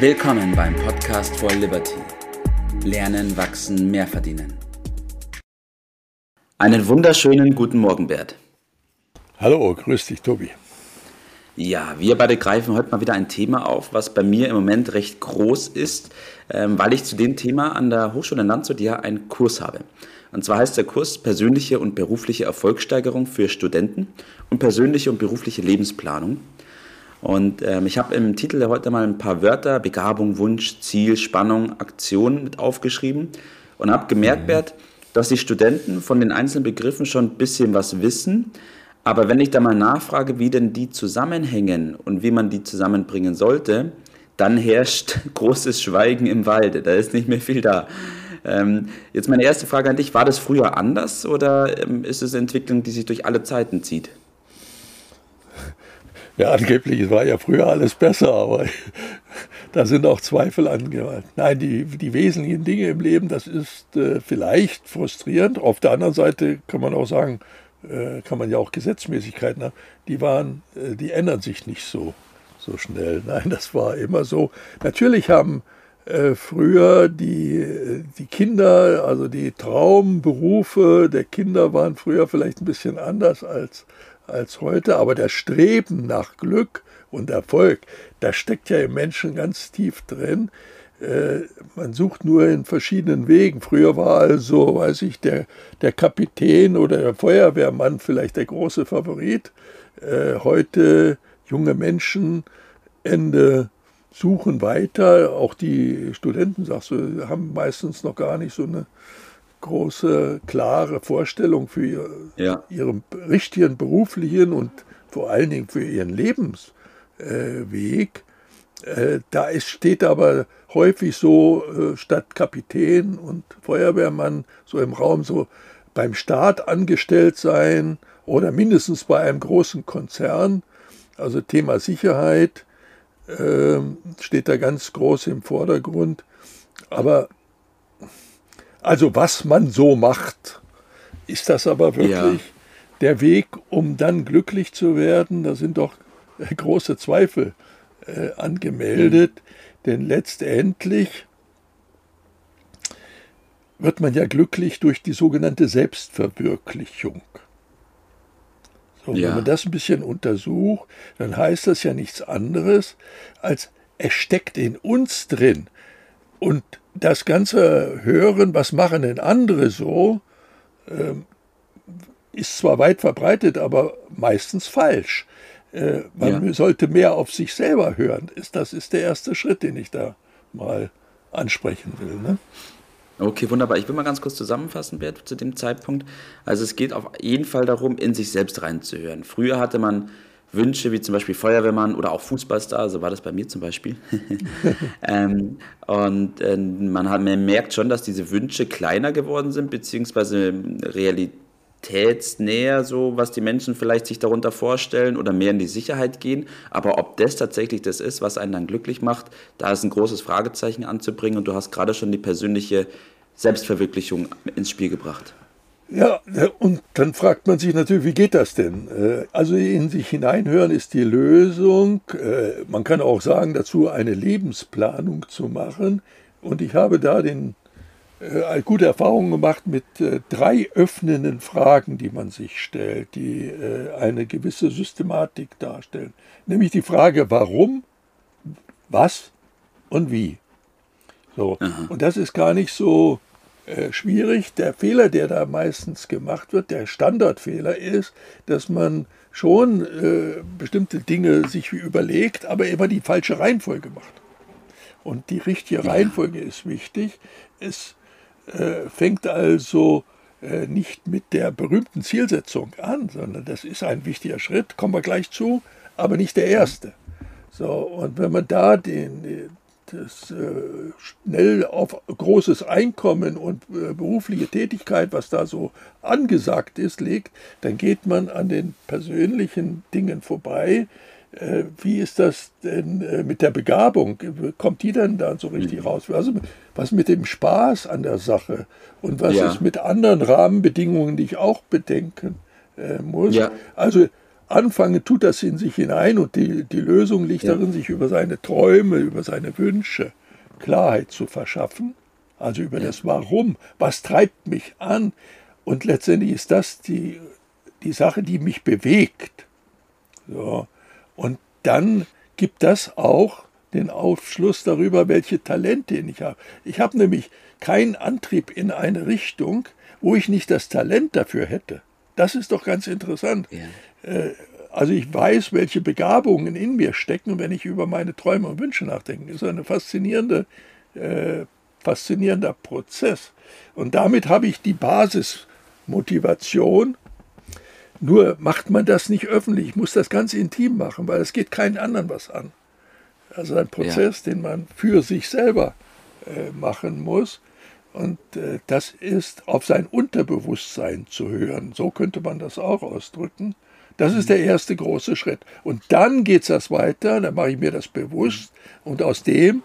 Willkommen beim Podcast for Liberty. Lernen, wachsen, mehr verdienen. Einen wunderschönen guten Morgen, Bert. Hallo, grüß dich, Tobi. Ja, wir beide greifen heute mal wieder ein Thema auf, was bei mir im Moment recht groß ist, ähm, weil ich zu dem Thema an der Hochschule in Landshut ja einen Kurs habe. Und zwar heißt der Kurs Persönliche und berufliche Erfolgssteigerung für Studenten und persönliche und berufliche Lebensplanung. Und ähm, ich habe im Titel heute mal ein paar Wörter, Begabung, Wunsch, Ziel, Spannung, Aktion mit aufgeschrieben und habe gemerkt, mhm. Bert, dass die Studenten von den einzelnen Begriffen schon ein bisschen was wissen. Aber wenn ich da mal nachfrage, wie denn die zusammenhängen und wie man die zusammenbringen sollte, dann herrscht großes Schweigen im Walde. Da ist nicht mehr viel da. Ähm, jetzt meine erste Frage an dich: War das früher anders oder ähm, ist es eine Entwicklung, die sich durch alle Zeiten zieht? Ja, angeblich war ja früher alles besser, aber da sind auch Zweifel angewandt. Nein, die, die wesentlichen Dinge im Leben, das ist äh, vielleicht frustrierend. Auf der anderen Seite kann man auch sagen, äh, kann man ja auch Gesetzmäßigkeiten haben, die waren, äh, die ändern sich nicht so, so schnell. Nein, das war immer so. Natürlich haben äh, früher die, die Kinder, also die Traumberufe der Kinder waren früher vielleicht ein bisschen anders als, als heute, aber das Streben nach Glück und Erfolg, das steckt ja im Menschen ganz tief drin. Äh, man sucht nur in verschiedenen Wegen. Früher war also, weiß ich, der, der Kapitän oder der Feuerwehrmann vielleicht der große Favorit. Äh, heute junge Menschen Ende suchen weiter. Auch die Studenten, sagst du, haben meistens noch gar nicht so eine große, klare Vorstellung für ihr, ja. ihren richtigen beruflichen und vor allen Dingen für ihren Lebensweg. Äh, da ist, steht aber häufig so äh, statt Kapitän und Feuerwehrmann so im Raum so beim Staat angestellt sein oder mindestens bei einem großen Konzern. Also Thema Sicherheit äh, steht da ganz groß im Vordergrund. Aber also was man so macht, ist das aber wirklich ja. der Weg, um dann glücklich zu werden? Da sind doch große Zweifel äh, angemeldet, mhm. denn letztendlich wird man ja glücklich durch die sogenannte Selbstverwirklichung. So, ja. Wenn man das ein bisschen untersucht, dann heißt das ja nichts anderes, als es steckt in uns drin. Und das ganze Hören, was machen denn andere so, ähm, ist zwar weit verbreitet, aber meistens falsch. Äh, man ja. sollte mehr auf sich selber hören. Das ist der erste Schritt, den ich da mal ansprechen will. Ne? Okay, wunderbar. Ich will mal ganz kurz zusammenfassen, Bert, zu dem Zeitpunkt. Also es geht auf jeden Fall darum, in sich selbst reinzuhören. Früher hatte man Wünsche wie zum Beispiel Feuerwehrmann oder auch Fußballstar, so war das bei mir zum Beispiel. ähm, und äh, man, hat, man merkt schon, dass diese Wünsche kleiner geworden sind, beziehungsweise realitätsnäher, so was die Menschen vielleicht sich darunter vorstellen oder mehr in die Sicherheit gehen. Aber ob das tatsächlich das ist, was einen dann glücklich macht, da ist ein großes Fragezeichen anzubringen. Und du hast gerade schon die persönliche Selbstverwirklichung ins Spiel gebracht. Ja, und dann fragt man sich natürlich, wie geht das denn? Äh, also in sich hineinhören ist die Lösung. Äh, man kann auch sagen, dazu eine Lebensplanung zu machen. Und ich habe da den, äh, gute Erfahrungen gemacht mit drei öffnenden Fragen, die man sich stellt, die eine gewisse Systematik darstellen. Nämlich die Frage, warum, was und wie. So. Und das ist gar nicht so äh, schwierig. Der Fehler, der da meistens gemacht wird, der Standardfehler ist, dass man schon äh, bestimmte Dinge sich überlegt, aber immer die falsche Reihenfolge macht. Und die richtige ja. Reihenfolge ist wichtig. Es äh, fängt also äh, nicht mit der berühmten Zielsetzung an, sondern das ist ein wichtiger Schritt, kommen wir gleich zu, aber nicht der erste. So, und wenn man da den, das äh, schnell auf großes Einkommen und äh, berufliche Tätigkeit, was da so angesagt ist, legt, dann geht man an den persönlichen Dingen vorbei. Äh, wie ist das denn mit der Begabung? Kommt die denn da so richtig mhm. raus? Also was mit dem Spaß an der Sache und was ja. ist mit anderen Rahmenbedingungen, die ich auch bedenken muss? Ja. Also anfangen, tut das in sich hinein und die, die Lösung liegt ja. darin, sich über seine Träume, über seine Wünsche Klarheit zu verschaffen, also über ja. das Warum, was treibt mich an. Und letztendlich ist das die, die Sache, die mich bewegt. So. Und dann gibt das auch den Aufschluss darüber, welche Talente ich habe. Ich habe nämlich keinen Antrieb in eine Richtung, wo ich nicht das Talent dafür hätte. Das ist doch ganz interessant. Ja. Äh, also ich weiß, welche Begabungen in mir stecken, wenn ich über meine Träume und Wünsche nachdenke. Das ist ein faszinierende, äh, faszinierender Prozess. Und damit habe ich die Basismotivation. Nur macht man das nicht öffentlich. Ich muss das ganz intim machen, weil es geht keinen anderen was an. Also ein Prozess, ja. den man für sich selber äh, machen muss. Und äh, das ist auf sein Unterbewusstsein zu hören. So könnte man das auch ausdrücken. Das ist der erste große Schritt. Und dann geht es das weiter, dann mache ich mir das bewusst. Und aus dem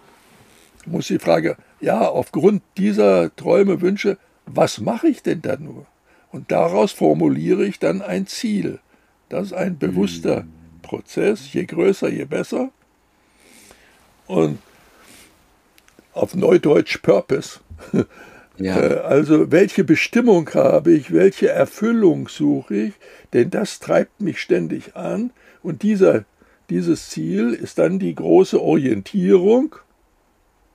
muss die Frage, ja, aufgrund dieser Träume, Wünsche, was mache ich denn da nur? Und daraus formuliere ich dann ein Ziel. Das ist ein bewusster mhm. Prozess. Je größer, je besser. Und auf Neudeutsch Purpose. Ja. Äh, also welche Bestimmung habe ich, welche Erfüllung suche ich, denn das treibt mich ständig an und dieser, dieses Ziel ist dann die große Orientierung.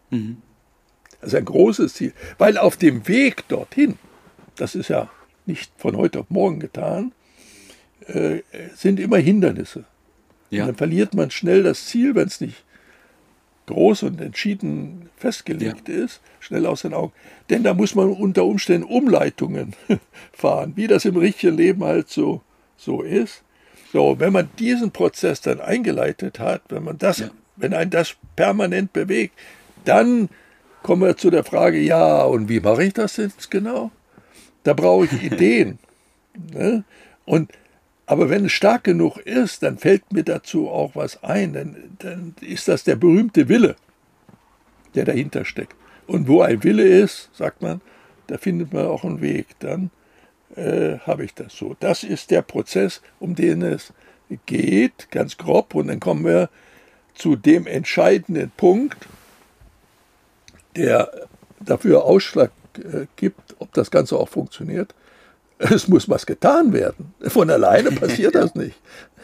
Mhm. Das ist ein großes Ziel, weil auf dem Weg dorthin, das ist ja nicht von heute auf morgen getan, äh, sind immer Hindernisse. Ja. dann verliert man schnell das Ziel, wenn es nicht groß und entschieden festgelegt ja. ist, schnell aus den Augen. Denn da muss man unter Umständen Umleitungen fahren, wie das im richtigen Leben halt so, so ist. So, wenn man diesen Prozess dann eingeleitet hat, wenn man das, ja. wenn ein das permanent bewegt, dann kommen wir zu der Frage, ja, und wie mache ich das jetzt genau? Da brauche ich Ideen. ne? Und aber wenn es stark genug ist, dann fällt mir dazu auch was ein. Dann, dann ist das der berühmte Wille, der dahinter steckt. Und wo ein Wille ist, sagt man, da findet man auch einen Weg. Dann äh, habe ich das so. Das ist der Prozess, um den es geht, ganz grob. Und dann kommen wir zu dem entscheidenden Punkt, der dafür Ausschlag äh, gibt, ob das Ganze auch funktioniert es muss was getan werden. Von alleine passiert das nicht.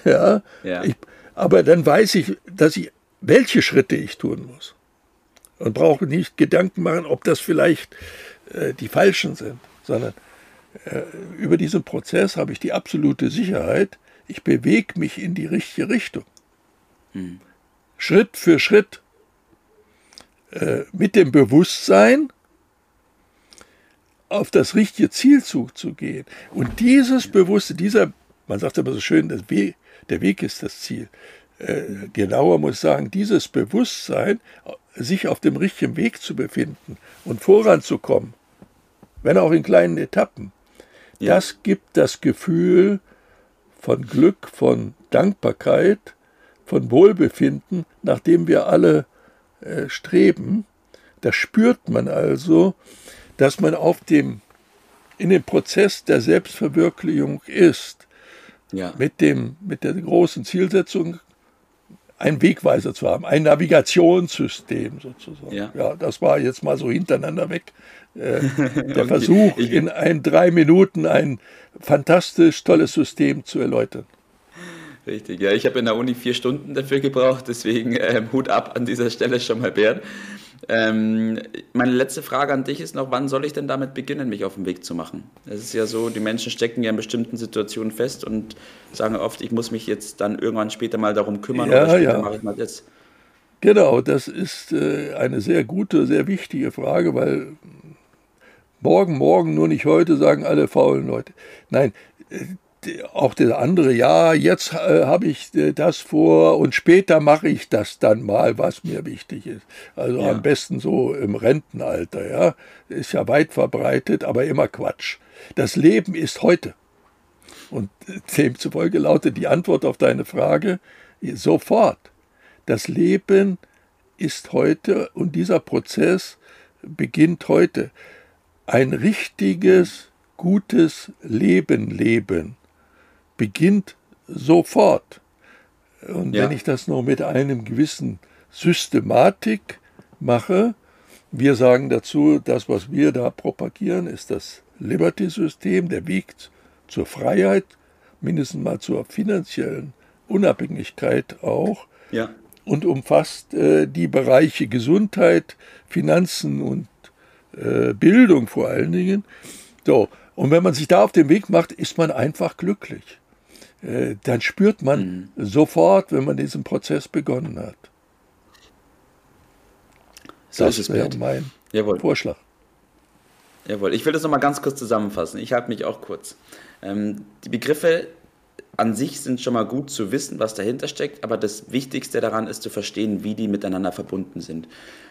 Ja, ja. Ich, aber dann weiß ich, dass ich, welche Schritte ich tun muss. Und brauche nicht Gedanken machen, ob das vielleicht äh, die falschen sind, sondern äh, über diesen Prozess habe ich die absolute Sicherheit, ich bewege mich in die richtige Richtung. Hm. Schritt für Schritt. Äh, mit dem Bewusstsein, auf das richtige Ziel zuzugehen. Und dieses Bewusste, dieser, man sagt immer so schön, Weg, der Weg ist das Ziel. Äh, genauer muss ich sagen, dieses Bewusstsein, sich auf dem richtigen Weg zu befinden und voranzukommen, wenn auch in kleinen Etappen, ja. das gibt das Gefühl von Glück, von Dankbarkeit, von Wohlbefinden, nach dem wir alle äh, streben. Das spürt man also, dass man auf dem, in dem Prozess der Selbstverwirklichung ist, ja. mit, dem, mit der großen Zielsetzung, einen Wegweiser zu haben, ein Navigationssystem sozusagen. Ja. ja, das war jetzt mal so hintereinander weg. Äh, der Versuch, in ein drei Minuten ein fantastisch tolles System zu erläutern. Richtig, ja, ich habe in der Uni vier Stunden dafür gebraucht, deswegen ähm, Hut ab an dieser Stelle schon mal, Bernd. Ähm, meine letzte Frage an dich ist noch, wann soll ich denn damit beginnen, mich auf den Weg zu machen? Es ist ja so, die Menschen stecken ja in bestimmten Situationen fest und sagen oft, ich muss mich jetzt dann irgendwann später mal darum kümmern ja, oder später ja. mache ich mal jetzt. Genau, das ist äh, eine sehr gute, sehr wichtige Frage, weil morgen, morgen, nur nicht heute, sagen alle faulen Leute. Nein, äh, auch der andere, ja, jetzt äh, habe ich äh, das vor und später mache ich das dann mal, was mir wichtig ist. Also ja. am besten so im Rentenalter, ja. Ist ja weit verbreitet, aber immer Quatsch. Das Leben ist heute. Und demzufolge lautet die Antwort auf deine Frage sofort. Das Leben ist heute und dieser Prozess beginnt heute. Ein richtiges, gutes Leben leben beginnt sofort. Und ja. wenn ich das noch mit einem gewissen Systematik mache, wir sagen dazu, das, was wir da propagieren, ist das Liberty-System, der Weg zur Freiheit, mindestens mal zur finanziellen Unabhängigkeit auch. Ja. Und umfasst äh, die Bereiche Gesundheit, Finanzen und äh, Bildung vor allen Dingen. So, und wenn man sich da auf den Weg macht, ist man einfach glücklich. Äh, dann spürt man mhm. sofort, wenn man diesen Prozess begonnen hat. So das ist es, mein Jawohl. Vorschlag. Jawohl, ich will das nochmal ganz kurz zusammenfassen. Ich halte mich auch kurz. Ähm, die Begriffe an sich sind schon mal gut zu wissen, was dahinter steckt, aber das Wichtigste daran ist zu verstehen, wie die miteinander verbunden sind.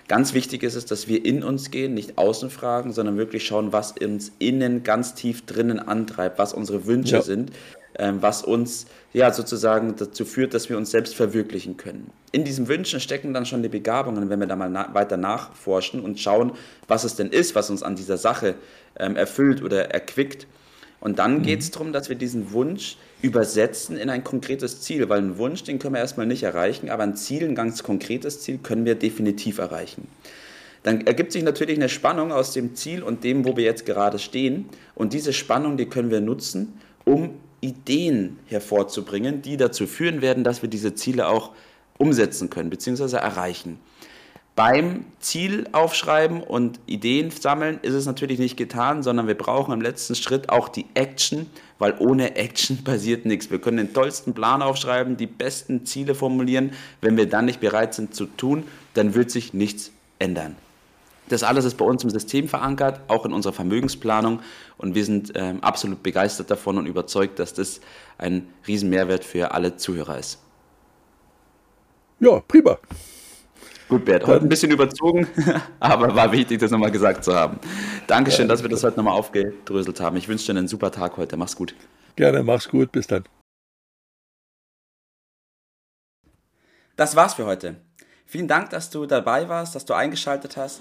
Ganz wichtig ist es, dass wir in uns gehen, nicht außen fragen, sondern wirklich schauen, was uns innen ganz tief drinnen antreibt, was unsere Wünsche ja. sind, was uns ja sozusagen dazu führt, dass wir uns selbst verwirklichen können. In diesen Wünschen stecken dann schon die Begabungen, wenn wir da mal na weiter nachforschen und schauen, was es denn ist, was uns an dieser Sache ähm, erfüllt oder erquickt. Und dann mhm. geht es darum, dass wir diesen Wunsch übersetzen in ein konkretes Ziel, weil einen Wunsch, den können wir erstmal nicht erreichen, aber ein Ziel, ein ganz konkretes Ziel können wir definitiv erreichen. Dann ergibt sich natürlich eine Spannung aus dem Ziel und dem, wo wir jetzt gerade stehen. Und diese Spannung, die können wir nutzen, um Ideen hervorzubringen, die dazu führen werden, dass wir diese Ziele auch umsetzen können bzw. erreichen. Beim Ziel aufschreiben und Ideen sammeln ist es natürlich nicht getan, sondern wir brauchen im letzten Schritt auch die Action, weil ohne Action passiert nichts. Wir können den tollsten Plan aufschreiben, die besten Ziele formulieren. Wenn wir dann nicht bereit sind zu tun, dann wird sich nichts ändern. Das alles ist bei uns im System verankert, auch in unserer Vermögensplanung. Und wir sind ähm, absolut begeistert davon und überzeugt, dass das ein Riesenmehrwert für alle Zuhörer ist. Ja, prima. Gut, Bert, heute ein bisschen überzogen, aber war wichtig, das nochmal gesagt zu haben. Dankeschön, ja, dass wir das heute nochmal aufgedröselt haben. Ich wünsche dir einen super Tag heute. Mach's gut. Gerne, mach's gut. Bis dann. Das war's für heute. Vielen Dank, dass du dabei warst, dass du eingeschaltet hast